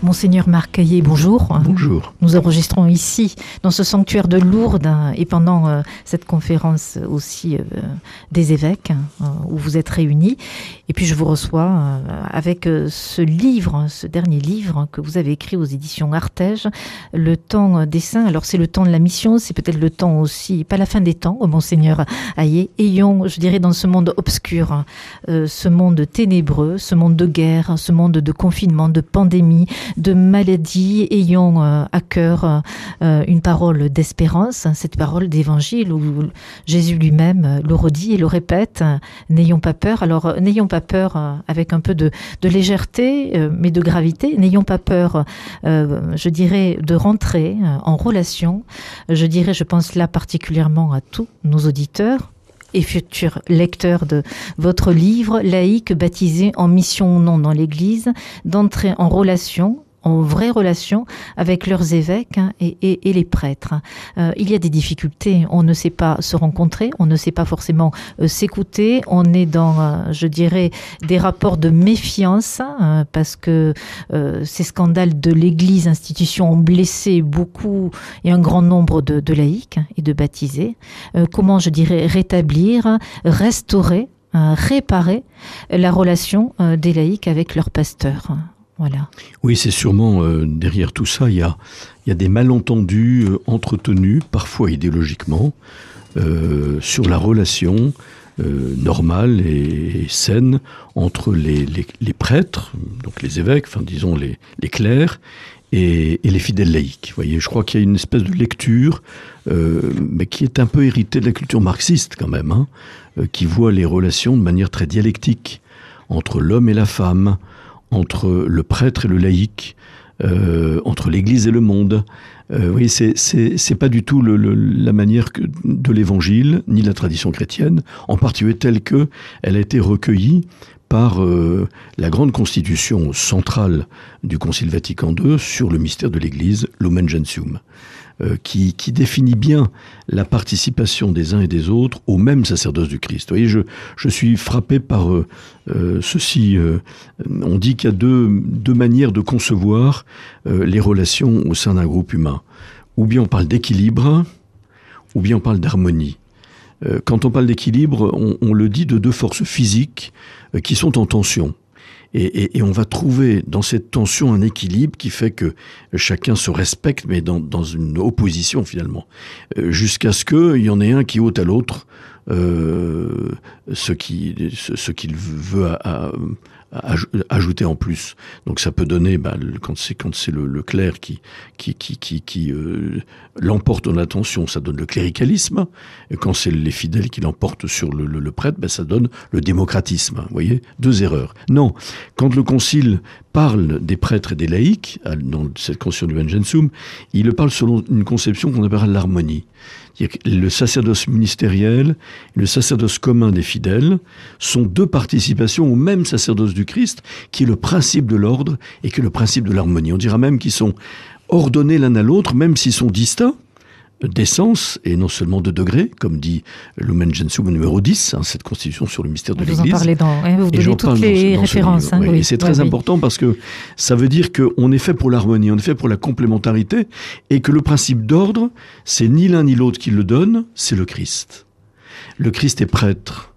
Monseigneur Marc Caillé, bonjour. Bonjour. Nous enregistrons ici, dans ce sanctuaire de Lourdes, et pendant euh, cette conférence aussi euh, des évêques, hein, où vous êtes réunis. Et puis je vous reçois euh, avec ce livre, ce dernier livre que vous avez écrit aux éditions Artege, Le temps des saints. Alors c'est le temps de la mission, c'est peut-être le temps aussi, pas la fin des temps, Monseigneur Ayé. Ayons, je dirais, dans ce monde obscur, ce monde ténébreux, ce monde de guerre, ce monde de confinement, de pandémie, de maladies ayant euh, à cœur euh, une parole d'espérance, cette parole d'évangile où Jésus lui-même le redit et le répète, n'ayons pas peur. Alors n'ayons pas peur euh, avec un peu de, légèreté, mais de gravité. N'ayons pas peur, je dirais, de rentrer en relation. Je dirais, je pense là particulièrement à tous nos auditeurs et futurs lecteurs de votre livre laïque baptisé en mission ou non dans l'Église, d'entrer en relation en vraie relation avec leurs évêques hein, et, les prêtres. Euh, il y a des difficultés, on ne sait pas se rencontrer, on ne sait pas forcément euh, s'écouter, on est dans, euh, je dirais, des rapports de méfiance hein, parce que ces scandales de l'Église, institution, ont blessé beaucoup et un grand nombre de, laïcs et de baptisés. comment, je dirais, rétablir, restaurer réparer la relation des laïcs avec leurs Oui, c'est sûrement euh, derrière tout ça, il y a, des malentendus euh, entretenus, parfois idéologiquement, euh, sur la relation normale et, saine entre les, prêtres, donc les évêques, enfin disons les, clercs, et, les fidèles laïcs. Voyez, je crois qu'il y a une espèce de lecture, mais qui est un peu héritée de la culture marxiste quand même, hein, qui voit les relations de manière très dialectique entre l'homme et la femme, entre le prêtre et le laïc, euh, entre l'Église et le monde. Euh, oui, c'est pas du tout la manière de l'Évangile ni la tradition chrétienne, en particulier telle que elle a été recueillie par euh, la grande constitution centrale du Concile Vatican II sur le mystère de l'Église, Lumen Gentium. Euh, qui, qui, définit bien la participation des uns et des autres au même sacerdoce du Christ. Vous voyez, je, je suis frappé par euh, euh ceci. Euh, on dit qu'il y a deux, deux, manières de concevoir les relations au sein d'un groupe humain. Ou bien on parle d'équilibre, ou bien on parle d'harmonie. Quand on parle d'équilibre, on, le dit de deux forces physiques qui sont en tension. Et, on va trouver dans cette tension un équilibre qui fait que chacun se respecte, mais dans, une opposition finalement, euh, jusqu'à ce qu'il y en ait un qui ôte à l'autre euh, ce qu'il ce, qu'il veut à, ajouter en plus. Donc ça peut donner, bah, quand c'est le, le, clerc qui qui qui qui, euh, l'emporte dans l'attention, ça donne le cléricalisme. Et quand c'est les fidèles qui l'emportent sur le, le, prêtre, bah, ça donne le démocratisme. Vous voyez, deux erreurs. Non, quand le concile parle des prêtres et des laïcs dans cette conscience du Gensum, il le parle selon une conception qu'on appellera l'harmonie. Le sacerdoce ministériel et le sacerdoce commun des fidèles sont deux participations au même sacerdoce du Christ, qui est le principe de l'ordre et qui est le principe de l'harmonie. On dira même qu'ils sont ordonnés l'un à l'autre, même s'ils sont distincts, d'essence et non seulement de degré, comme dit Lumen Gentium numéro 10, hein, cette constitution sur le mystère de l'Église. Vous en parlez dans, hein, vous donnez toutes les références. Hein, oui, et c'est très important parce que ça veut dire qu'on est fait pour l'harmonie, on est fait pour la complémentarité et que le principe d'ordre, c'est ni l'un ni l'autre qui le donne, c'est le Christ. Le Christ est prêtre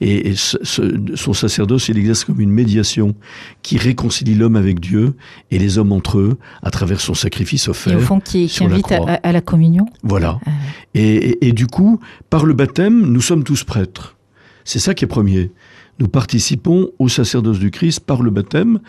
et, son sacerdoce, il exerce comme une médiation qui réconcilie l'homme avec Dieu et les hommes entre eux à travers son sacrifice offert. Et au fond, qui, invite à, la communion. Voilà. Ah et, et du coup, par le baptême, nous sommes tous prêtres. C'est ça qui est premier. Nous participons au sacerdoce du Christ par le baptême,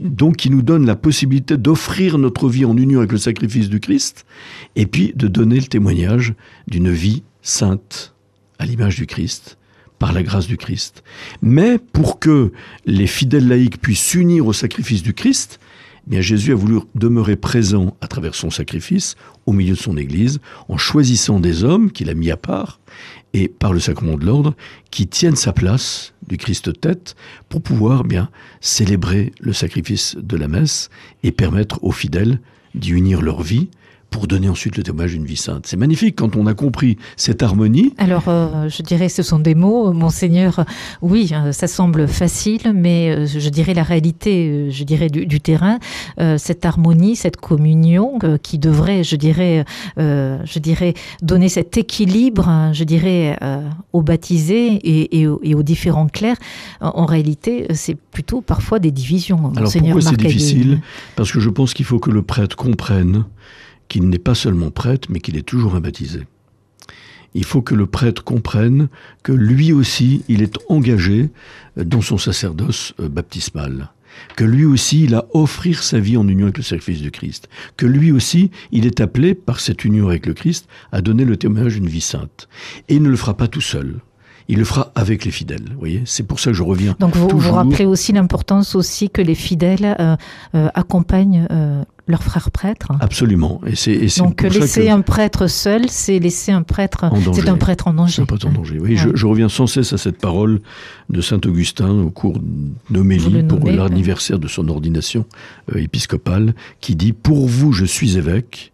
donc qui nous donne la possibilité d'offrir notre vie en union avec le sacrifice du Christ, et puis de donner le témoignage d'une vie sainte à l'image du Christ, par la grâce du Christ. Mais pour que les fidèles laïcs puissent s'unir au sacrifice du Christ, eh bien Jésus a voulu demeurer présent à travers son sacrifice au milieu de son Église, en choisissant des hommes qu'il a mis à part, et par le sacrement de l'ordre, qui tiennent sa place du Christ tête pour pouvoir bien célébrer le sacrifice de la messe et permettre aux fidèles d'y unir leur vie pour donner ensuite le témoignage d'une vie sainte. C'est magnifique quand on a compris cette harmonie. Alors, euh, je dirais, ce sont des mots, monseigneur. Oui, euh, ça semble facile, mais euh, je dirais la réalité, je dirais du, terrain, cette harmonie, cette communion qui devrait, je dirais, je dirais, donner cet équilibre, hein, je dirais, aux baptisés et, aux, différents clercs. En, réalité, c'est plutôt parfois des divisions. Alors pourquoi c'est difficile? Parce que je pense qu'il faut que le prêtre comprenne qu'il n'est pas seulement prêtre, mais qu'il est toujours un baptisé. Il faut que le prêtre comprenne que lui aussi, il est engagé dans son sacerdoce euh, baptismal que lui aussi, il a offrir sa vie en union avec le sacrifice du Christ, que lui aussi, il est appelé, par cette union avec le Christ, à donner le témoignage d'une vie sainte. Et il ne le fera pas tout seul. Il le fera avec les fidèles. Vous voyez, c'est pour ça que je reviens. Donc vous vous rappelez aussi l'importance aussi que les fidèles euh, euh, accompagnent leur frère prêtre. Absolument. Et c'est, Donc laisser un prêtre seul, c'est laisser un prêtre, c'est un prêtre en danger. Un prêtre en danger. Oui, je, reviens sans cesse à cette parole de saint Augustin au cours d'Homélie pour l'anniversaire de son ordination euh, épiscopale, qui dit pour vous je suis évêque,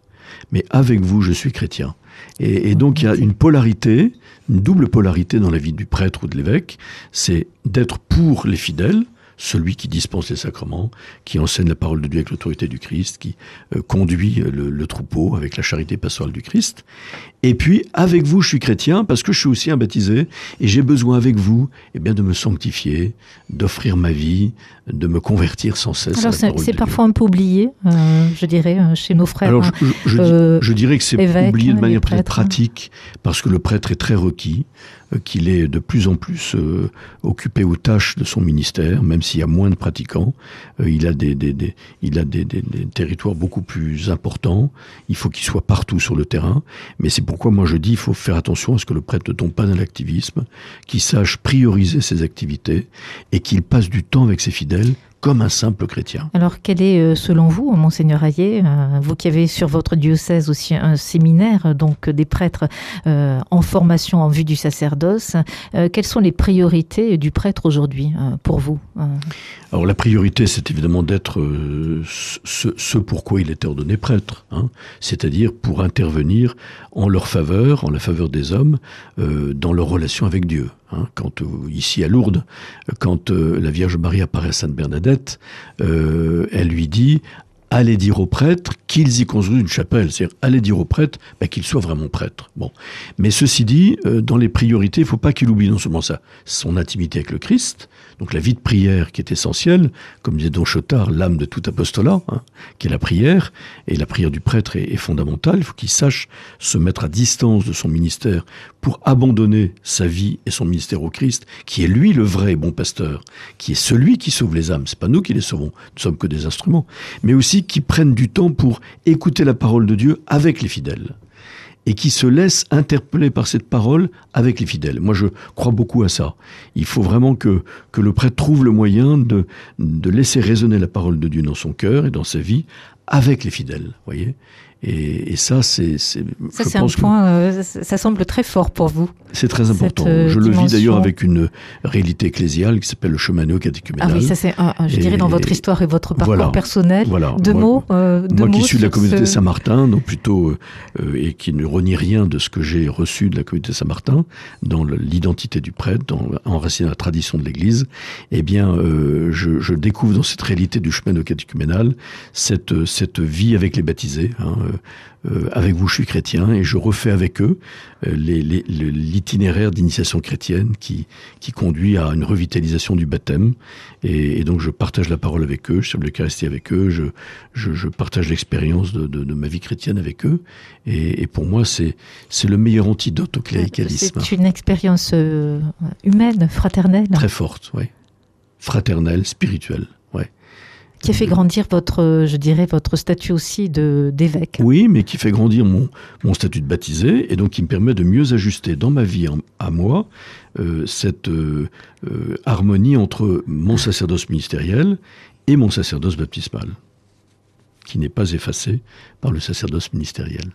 mais avec vous je suis chrétien. Et, et donc il y a une polarité, une double polarité dans la vie du prêtre ou de l'évêque, c'est d'être pour les fidèles celui qui dispense les sacrements, qui enseigne la parole de Dieu avec l'autorité du Christ, qui euh, conduit le, troupeau avec la charité pastorale du Christ. Et puis, avec vous, je suis chrétien parce que je suis aussi un baptisé et j'ai besoin avec vous eh bien, de me sanctifier, d'offrir ma vie, de me convertir sans cesse. Alors, c'est parfois un peu oublié, euh, je dirais, euh, chez nos frères. Alors, je, dirais que c'est oublié de manière très pratique parce que le prêtre est très requis. Euh, qu'il est de plus en plus euh, occupé aux tâches de son ministère, même s'il y a moins de pratiquants. Euh, il a des, il a des, territoires beaucoup plus importants. Il faut qu'il soit partout sur le terrain. Mais c'est pourquoi moi je dis il faut faire attention à ce que le prêtre ne tombe pas dans l'activisme, qu'il sache prioriser ses activités et qu'il passe du temps avec ses fidèles comme un simple chrétien. Alors, quel est, euh, selon vous, monseigneur Hayet, euh, vous qui avez sur votre diocèse aussi un séminaire, donc des prêtres euh, en formation en vue du sacerdoce, quelles sont les priorités du prêtre aujourd'hui pour vous Alors, la priorité, c'est évidemment d'être ce, ce, pourquoi il est ordonné prêtre, hein, c'est-à-dire pour intervenir en leur faveur, en la faveur des hommes, dans leur relation avec Dieu. Hein, quand euh, ici à Lourdes, quand euh, la Vierge Marie apparaît à Sainte Bernadette, euh, elle lui dit allez dire aux prêtres qu'ils y construisent une chapelle. C'est-à-dire, allez dire aux prêtres bah, qu'ils soient vraiment prêtres. Bon. Mais ceci dit, euh, dans les priorités, il ne faut pas qu'il oublie non seulement ça, son intimité avec le Christ, donc la vie de prière qui est essentielle, comme disait Don Chotard, l'âme de tout apostolat, hein, qui est la prière, et la prière du prêtre est, est fondamentale. Il faut qu'il sache se mettre à distance de son ministère pour abandonner sa vie et son ministère au Christ, qui est lui le vrai bon pasteur, qui est celui qui sauve les âmes. C'est pas nous qui les sauvons, nous sommes que des instruments, mais aussi qui prennent du temps pour écouter la parole de Dieu avec les fidèles et qui se laissent interpeller par cette parole avec les fidèles. Moi, je crois beaucoup à ça. Il faut vraiment que, que le prêtre trouve le moyen de, de laisser résonner la parole de Dieu dans son cœur et dans sa vie avec les fidèles, voyez et, ça, c'est. Ça, c'est un point. Euh, ça semble très fort pour vous. C'est très important. Euh, je le vis d'ailleurs avec une réalité ecclésiale qui s'appelle le chemin néo-catéchuménal. Ah oui, ça c'est, je dirais, dans votre histoire et votre parcours personnel. Voilà. Deux mots. Euh, moi qui suis de la communauté Saint-Martin, donc plutôt et qui ne renie rien de ce que j'ai reçu de la communauté Saint-Martin, dans l'identité du prêtre, dans enraciné dans la tradition de l'Église, eh bien, je, je, découvre dans cette réalité du chemin néo-catéchuménal cette cette vie avec les baptisés. Hein, euh, avec vous, je suis chrétien, et je refais avec eux euh, l'itinéraire d'initiation chrétienne qui, qui conduit à une revitalisation du baptême. Et, donc je partage la parole avec eux, je suis l'Eucharistie avec eux, je, je, partage l'expérience de, de, ma vie chrétienne avec eux. Et, pour moi, c'est le meilleur antidote au cléricalisme. C'est une expérience euh, humaine, fraternelle. Très forte, oui. Fraternelle, spirituelle qui a fait grandir votre, je dirais, votre statut aussi de d'évêque. Oui, mais qui fait grandir mon, mon statut de baptisé et donc qui me permet de mieux ajuster dans ma vie à moi euh, cette euh, euh, harmonie entre mon sacerdoce ministériel et mon sacerdoce baptismal, qui n'est pas effacé par le sacerdoce ministériel.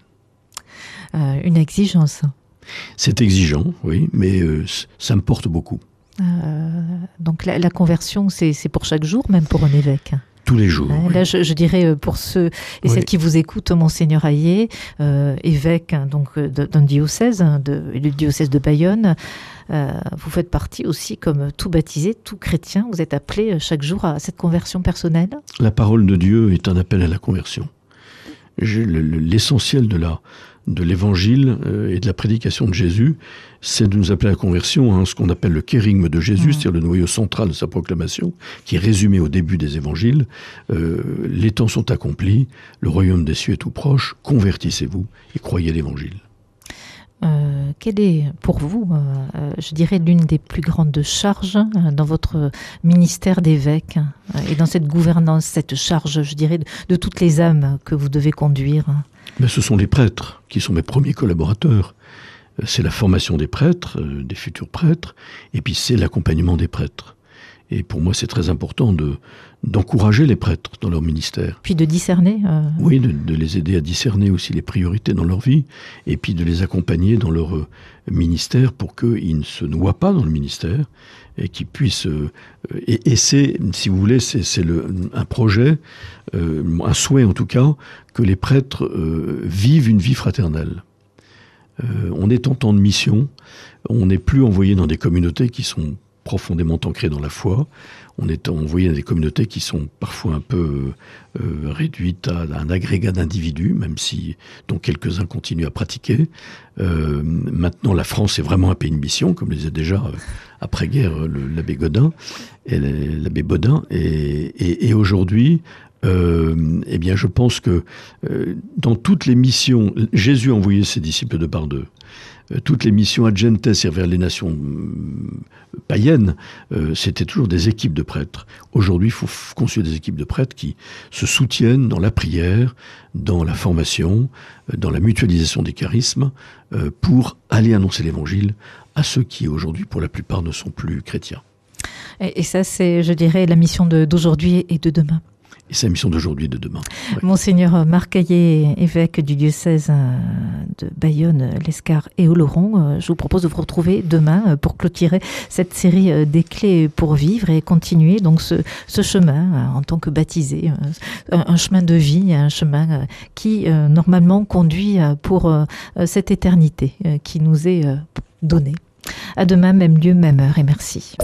une exigence. C'est exigeant, oui, mais ça me porte beaucoup. donc la, la conversion, c'est pour chaque jour, même pour un évêque? Tous les jours. Oui. Là, je, je dirais euh, pour ceux et Oui. celles qui vous écoutent, Monseigneur Hayé, euh, évêque hein, donc euh, d'un diocèse, hein, de, le diocèse de Bayonne, euh, vous faites partie aussi, comme tout baptisé, tout chrétien, vous êtes appelé chaque jour à cette conversion personnelle. La parole de Dieu est un appel à la conversion. L'essentiel de la de l'évangile euh, et de la prédication de Jésus, c'est de nous appeler à la conversion, hein, ce qu'on appelle le kérigme de Jésus, c'est-à-dire le noyau central de sa proclamation, qui est résumé au début des évangiles. Euh, les temps sont accomplis, le royaume des cieux est tout proche, convertissez-vous et croyez l'évangile. Euh, quelle est pour vous, euh, euh, je dirais, l'une des plus grandes charges dans votre ministère d'évêque et dans cette gouvernance, cette charge, je dirais, de, toutes les âmes que vous devez conduire? Mais ce sont les prêtres qui sont mes premiers collaborateurs. C'est la formation des prêtres, des futurs prêtres, et puis c'est l'accompagnement des prêtres. Et pour moi, c'est très important de d'encourager les prêtres dans leur ministère. Puis de discerner euh, Oui, de, de les aider à discerner aussi les priorités dans leur vie, et puis de les accompagner dans leur euh, ministère pour qu'ils ne se noient pas dans le ministère et qu'ils puissent. euh, et et c'est, si vous voulez, c'est c'est le- un projet, euh, un souhait en tout cas, que les prêtres vivent une vie fraternelle. On est en temps de mission, on n'est plus envoyé dans des communautés qui sont profondément ancrées dans la foi, on est envoyé dans des communautés qui sont parfois un peu euh, réduites à un agrégat d'individus, même si dont quelques-uns continuent à pratiquer. Euh, maintenant, la France est vraiment un pays de mission, comme le disait déjà euh, après-guerre euh, l'abbé Godin, et l'abbé et- et aujourd'hui, euh, eh bien, je pense que euh, dans toutes les missions, Jésus a envoyé ses disciples de par deux. Euh, toutes les missions ad gentes vers les nations païennes, c'était toujours des équipes de prêtres. Aujourd'hui, il faut construire des équipes de prêtres qui se soutiennent dans la prière, dans la formation, dans la mutualisation des charismes, pour aller annoncer l'évangile à ceux qui aujourd'hui, pour la plupart, ne sont plus chrétiens. et, ça, c'est, je dirais, la mission d'aujourd'hui et de demain. Et c'est mission d'aujourd'hui et de demain. Monseigneur Marc évêque du diocèse euh, de Bayonne, l'Escar et Oloron, euh, je vous propose de vous retrouver demain euh, pour clôturer cette série euh, des clés pour vivre et continuer donc ce, chemin euh, en tant que baptisé, euh, un, un chemin de vie, un chemin euh, qui euh, normalement conduit euh, pour euh, euh, cette éternité euh, qui nous est euh, donnée. À demain, même lieu, même heure et merci.